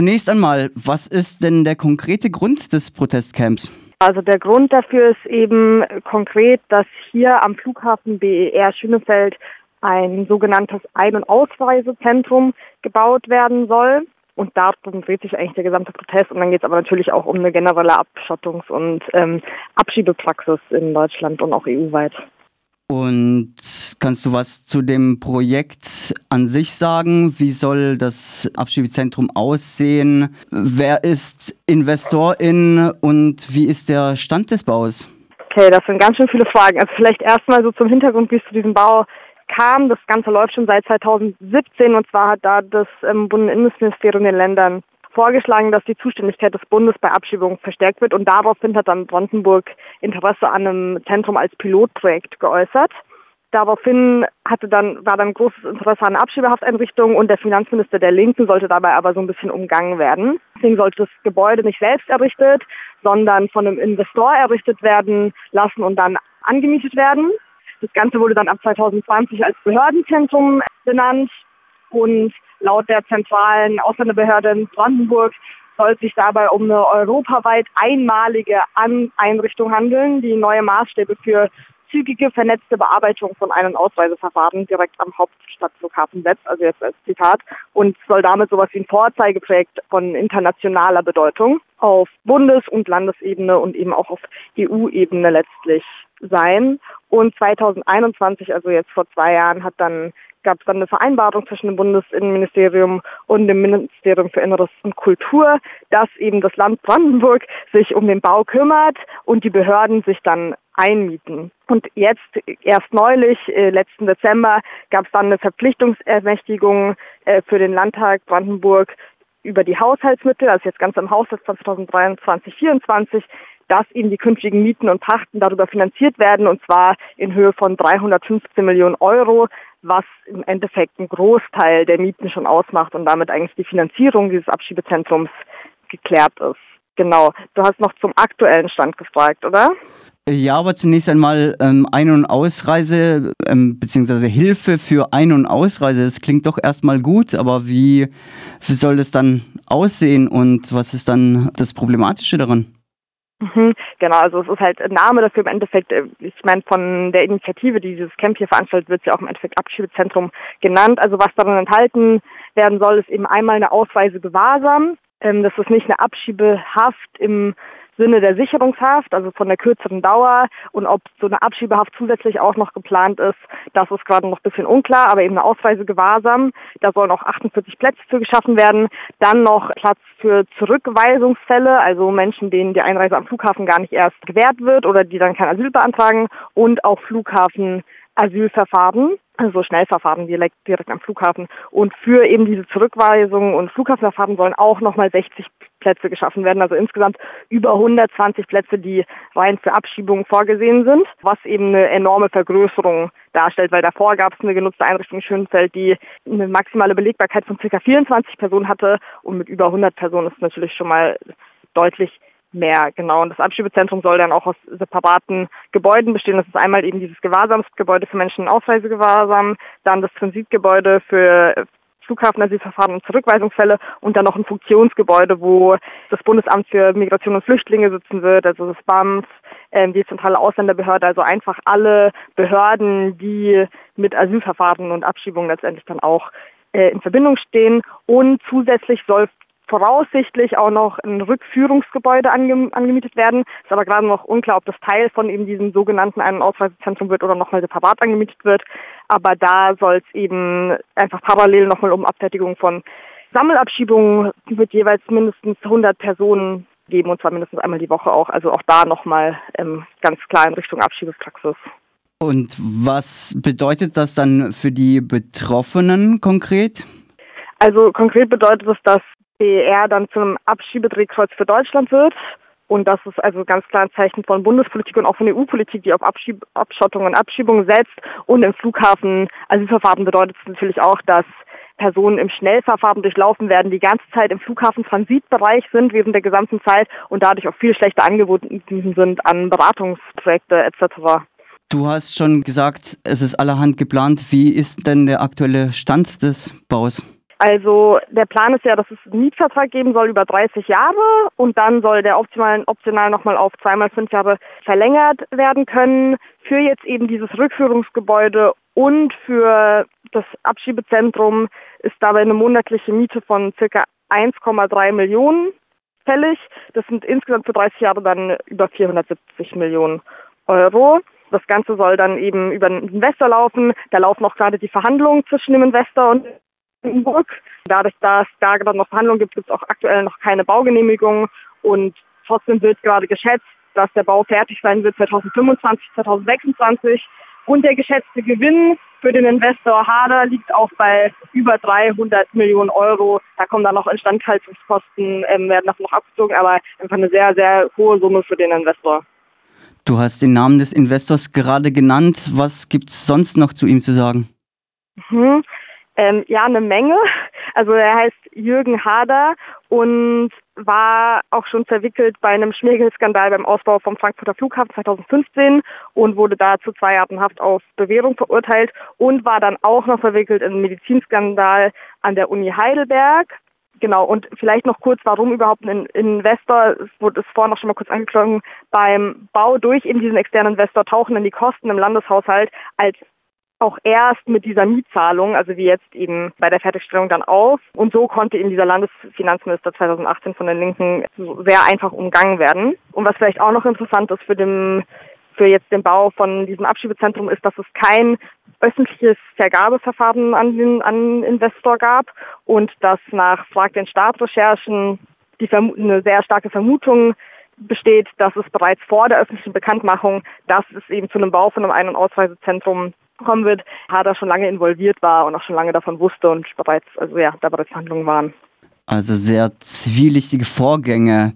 Zunächst einmal, was ist denn der konkrete Grund des Protestcamps? Also der Grund dafür ist eben konkret, dass hier am Flughafen BER Schönefeld ein sogenanntes Ein- und Ausreisezentrum gebaut werden soll. Und darum dreht sich eigentlich der gesamte Protest. Und dann geht es aber natürlich auch um eine generelle Abschottungs- und ähm, Abschiebepraxis in Deutschland und auch EU-weit. Und kannst du was zu dem Projekt an sich sagen? Wie soll das Abschiebezentrum aussehen? Wer ist Investorin und wie ist der Stand des Baus? Okay, das sind ganz schön viele Fragen. Also vielleicht erstmal so zum Hintergrund, wie es zu diesem Bau kam. Das Ganze läuft schon seit 2017 und zwar hat da das ähm, Bundesinnenministerium den Ländern vorgeschlagen, dass die Zuständigkeit des Bundes bei Abschiebungen verstärkt wird und daraufhin hat dann Brandenburg Interesse an einem Zentrum als Pilotprojekt geäußert. Daraufhin hatte dann, war dann großes Interesse an Abschiebehafteinrichtungen und der Finanzminister der Linken sollte dabei aber so ein bisschen umgangen werden. Deswegen sollte das Gebäude nicht selbst errichtet, sondern von einem Investor errichtet werden lassen und dann angemietet werden. Das Ganze wurde dann ab 2020 als Behördenzentrum benannt und Laut der zentralen Ausländerbehörde in Brandenburg soll es sich dabei um eine europaweit einmalige An Einrichtung handeln, die neue Maßstäbe für zügige, vernetzte Bearbeitung von Ein- und Ausreiseverfahren direkt am Hauptstadtflughafen setzt, also jetzt als Zitat, und soll damit sowas wie ein Vorzeigeprojekt von internationaler Bedeutung auf Bundes- und Landesebene und eben auch auf EU-Ebene letztlich sein. Und 2021, also jetzt vor zwei Jahren, hat dann gab es dann eine Vereinbarung zwischen dem Bundesinnenministerium und dem Ministerium für Inneres und Kultur, dass eben das Land Brandenburg sich um den Bau kümmert und die Behörden sich dann einmieten. Und jetzt, erst neulich, äh, letzten Dezember, gab es dann eine Verpflichtungsermächtigung äh, für den Landtag Brandenburg über die Haushaltsmittel, also jetzt ganz im Haushalt 2023, 2024, dass eben die künftigen Mieten und Pachten darüber finanziert werden und zwar in Höhe von 315 Millionen Euro, was im Endeffekt einen Großteil der Mieten schon ausmacht und damit eigentlich die Finanzierung dieses Abschiebezentrums geklärt ist. Genau. Du hast noch zum aktuellen Stand gefragt, oder? Ja, aber zunächst einmal ähm, Ein- und Ausreise ähm, beziehungsweise Hilfe für Ein- und Ausreise. Das klingt doch erstmal gut, aber wie, wie soll das dann aussehen und was ist dann das Problematische daran? Mhm, genau, also es ist halt ein Name dafür im Endeffekt, äh, ich meine, von der Initiative, die dieses Camp hier veranstaltet, wird ja auch im Endeffekt Abschiebezentrum genannt. Also was darin enthalten werden soll, ist eben einmal eine Ausweise Gewahrsam. Ähm, das ist nicht eine Abschiebehaft im Sinne der Sicherungshaft, also von der kürzeren Dauer und ob so eine Abschiebehaft zusätzlich auch noch geplant ist, das ist gerade noch ein bisschen unklar, aber eben eine Ausweise Gewahrsam, da sollen auch 48 Plätze für geschaffen werden, dann noch Platz für Zurückweisungsfälle, also Menschen, denen die Einreise am Flughafen gar nicht erst gewährt wird oder die dann kein Asyl beantragen und auch Flughafen Asylverfahren, also Schnellverfahren direkt, direkt am Flughafen. Und für eben diese Zurückweisungen und Flughafenverfahren sollen auch nochmal 60 Plätze geschaffen werden, also insgesamt über 120 Plätze, die rein für Abschiebungen vorgesehen sind, was eben eine enorme Vergrößerung darstellt, weil davor gab es eine genutzte Einrichtung in Schönfeld, die eine maximale Belegbarkeit von ca. 24 Personen hatte und mit über 100 Personen ist natürlich schon mal deutlich mehr, genau. Und das Abschiebezentrum soll dann auch aus separaten Gebäuden bestehen. Das ist einmal eben dieses Gewahrsamsgebäude für Menschen in Ausreisegewahrsam, dann das Transitgebäude für Flughafenasylverfahren und Zurückweisungsfälle und dann noch ein Funktionsgebäude, wo das Bundesamt für Migration und Flüchtlinge sitzen wird, also das BAMF, ähm, die zentrale Ausländerbehörde, also einfach alle Behörden, die mit Asylverfahren und Abschiebungen letztendlich dann auch äh, in Verbindung stehen. Und zusätzlich soll voraussichtlich auch noch ein Rückführungsgebäude ange angemietet werden. Ist aber gerade noch unklar, ob das Teil von eben diesem sogenannten Ein- und Ausreisezentrum wird oder nochmal separat angemietet wird. Aber da soll es eben einfach parallel nochmal um Abfertigung von Sammelabschiebungen mit jeweils mindestens 100 Personen geben und zwar mindestens einmal die Woche auch. Also auch da nochmal ähm, ganz klar in Richtung Abschiebepraxis. Und was bedeutet das dann für die Betroffenen konkret? Also konkret bedeutet es, dass BER dann zum Abschiebedrehkreuz für Deutschland wird. Und das ist also ganz klar ein Zeichen von Bundespolitik und auch von EU-Politik, die auf Abschieb Abschottung und Abschiebung setzt. Und im Flughafen Asylverfahren bedeutet es natürlich auch, dass Personen im Schnellverfahren durchlaufen werden, die ganze Zeit im Flughafen-Transitbereich sind während der gesamten Zeit und dadurch auch viel schlechter angeboten sind an Beratungsprojekte etc. Du hast schon gesagt, es ist allerhand geplant. Wie ist denn der aktuelle Stand des Baus? Also der Plan ist ja, dass es einen Mietvertrag geben soll über 30 Jahre und dann soll der optional, optional nochmal auf zweimal fünf Jahre verlängert werden können für jetzt eben dieses Rückführungsgebäude und für das Abschiebezentrum ist dabei eine monatliche Miete von circa 1,3 Millionen fällig. Das sind insgesamt für 30 Jahre dann über 470 Millionen Euro. Das Ganze soll dann eben über einen Investor laufen. Da laufen auch gerade die Verhandlungen zwischen dem Investor und Hamburg. Dadurch, dass da gerade noch Verhandlungen gibt, gibt es auch aktuell noch keine Baugenehmigung und trotzdem wird gerade geschätzt, dass der Bau fertig sein wird 2025, 2026 und der geschätzte Gewinn für den Investor Hader liegt auch bei über 300 Millionen Euro. Da kommen dann noch Instandhaltungskosten, ähm, werden davon noch abgezogen, aber einfach eine sehr, sehr hohe Summe für den Investor. Du hast den Namen des Investors gerade genannt. Was gibt es sonst noch zu ihm zu sagen? Mhm. Ähm, ja, eine Menge. Also er heißt Jürgen Hader und war auch schon verwickelt bei einem Schmiergeldskandal beim Ausbau vom Frankfurter Flughafen 2015 und wurde da zu zwei Jahren Haft auf Bewährung verurteilt und war dann auch noch verwickelt in einen Medizinskandal an der Uni Heidelberg. Genau, und vielleicht noch kurz, warum überhaupt ein Investor, es wurde es vorhin noch schon mal kurz angeklungen, beim Bau durch eben diesen externen Investor tauchen dann die Kosten im Landeshaushalt als auch erst mit dieser Mietzahlung, also wie jetzt eben bei der Fertigstellung dann auf. Und so konnte eben dieser Landesfinanzminister 2018 von den Linken sehr einfach umgangen werden. Und was vielleicht auch noch interessant ist für den für jetzt den Bau von diesem Abschiebezentrum ist, dass es kein öffentliches Vergabeverfahren an den an Investor gab und dass nach Frag den Staatsrecherchen die Vermu eine sehr starke Vermutung besteht, dass es bereits vor der öffentlichen Bekanntmachung, dass es eben zu einem Bau von einem Ein- und Ausreisezentrum kommen wird, Hader schon lange involviert war und auch schon lange davon wusste und bereits, also ja, da bereits Handlungen waren. Also sehr zwielichtige Vorgänge.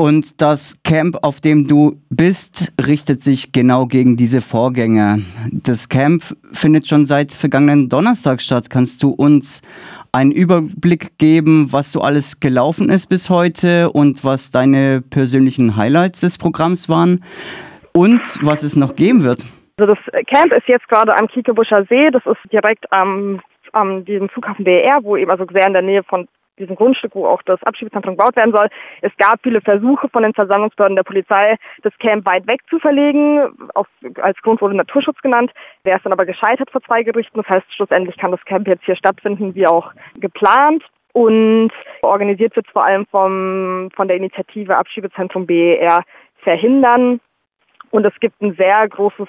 Und das Camp, auf dem du bist, richtet sich genau gegen diese Vorgänge. Das Camp findet schon seit vergangenen Donnerstag statt. Kannst du uns einen Überblick geben, was so alles gelaufen ist bis heute und was deine persönlichen Highlights des Programms waren und was es noch geben wird? Also das Camp ist jetzt gerade am Kiekebuscher See. Das ist direkt am, am diesem Flughafen BER, wo eben also sehr in der Nähe von diesem Grundstück, wo auch das Abschiebezentrum gebaut werden soll. Es gab viele Versuche von den Versammlungsbehörden der Polizei, das Camp weit weg zu verlegen. Auf, als Grund wurde Naturschutz genannt. Der ist dann aber gescheitert vor zwei Gerichten. Das heißt, schlussendlich kann das Camp jetzt hier stattfinden, wie auch geplant. Und organisiert wird vor allem vom, von der Initiative Abschiebezentrum BER verhindern. Und es gibt ein sehr großes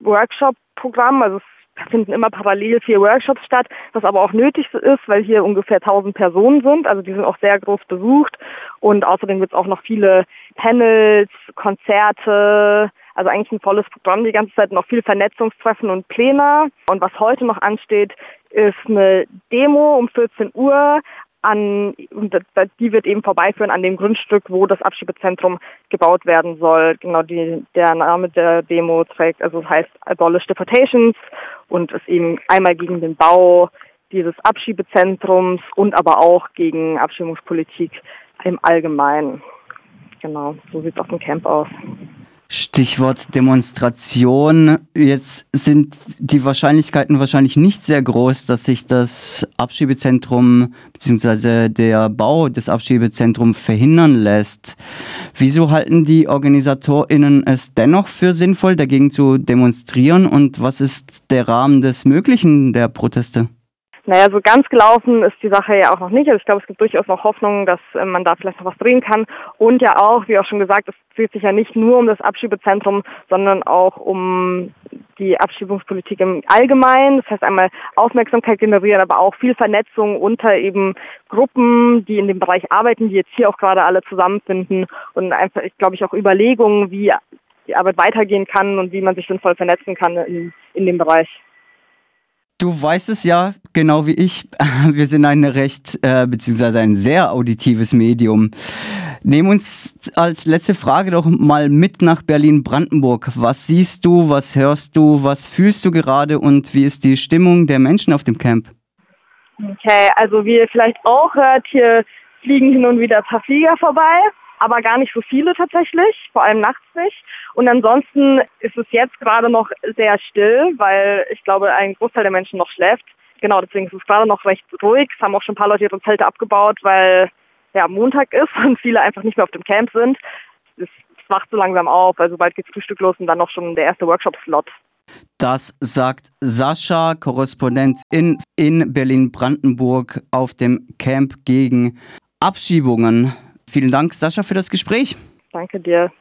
Workshop-Programm. Also es finden immer parallel vier Workshops statt, was aber auch nötig ist, weil hier ungefähr 1000 Personen sind. Also die sind auch sehr groß besucht. Und außerdem wird es auch noch viele Panels, Konzerte, also eigentlich ein volles Programm die ganze Zeit, noch viel Vernetzungstreffen und Pläne. Und was heute noch ansteht, ist eine Demo um 14 Uhr an, die wird eben vorbeiführen an dem Grundstück, wo das Abschiebezentrum gebaut werden soll. Genau die, der Name der Demo trägt, also heißt Abolish Deportations und ist eben einmal gegen den Bau dieses Abschiebezentrums und aber auch gegen Abschiebungspolitik im Allgemeinen. Genau, so sieht es auf dem Camp aus. Stichwort Demonstration. Jetzt sind die Wahrscheinlichkeiten wahrscheinlich nicht sehr groß, dass sich das Abschiebezentrum bzw. der Bau des Abschiebezentrums verhindern lässt. Wieso halten die OrganisatorInnen es dennoch für sinnvoll, dagegen zu demonstrieren und was ist der Rahmen des Möglichen der Proteste? Naja, so ganz gelaufen ist die Sache ja auch noch nicht. Also ich glaube, es gibt durchaus noch Hoffnung, dass äh, man da vielleicht noch was drehen kann. Und ja auch, wie auch schon gesagt, es dreht sich ja nicht nur um das Abschiebezentrum, sondern auch um die Abschiebungspolitik im Allgemeinen. Das heißt einmal Aufmerksamkeit generieren, aber auch viel Vernetzung unter eben Gruppen, die in dem Bereich arbeiten, die jetzt hier auch gerade alle zusammenfinden und einfach, ich glaube ich, auch Überlegungen, wie die Arbeit weitergehen kann und wie man sich sinnvoll vernetzen kann in, in dem Bereich. Du weißt es ja, genau wie ich. Wir sind ein recht, äh, beziehungsweise ein sehr auditives Medium. Nehmen uns als letzte Frage doch mal mit nach Berlin-Brandenburg. Was siehst du, was hörst du, was fühlst du gerade und wie ist die Stimmung der Menschen auf dem Camp? Okay, also wie ihr vielleicht auch hört, hier fliegen hin und wieder ein paar Flieger vorbei aber gar nicht so viele tatsächlich, vor allem nachts nicht. Und ansonsten ist es jetzt gerade noch sehr still, weil ich glaube, ein Großteil der Menschen noch schläft. genau, deswegen ist es gerade noch recht ruhig. Es haben auch schon ein paar Leute ihre Zelte abgebaut, weil ja Montag ist und viele einfach nicht mehr auf dem Camp sind. Es wacht so langsam auf, also bald geht's Frühstück los und dann noch schon der erste Workshop-Slot. Das sagt Sascha, Korrespondent in, in Berlin-Brandenburg auf dem Camp gegen Abschiebungen. Vielen Dank, Sascha, für das Gespräch. Danke dir.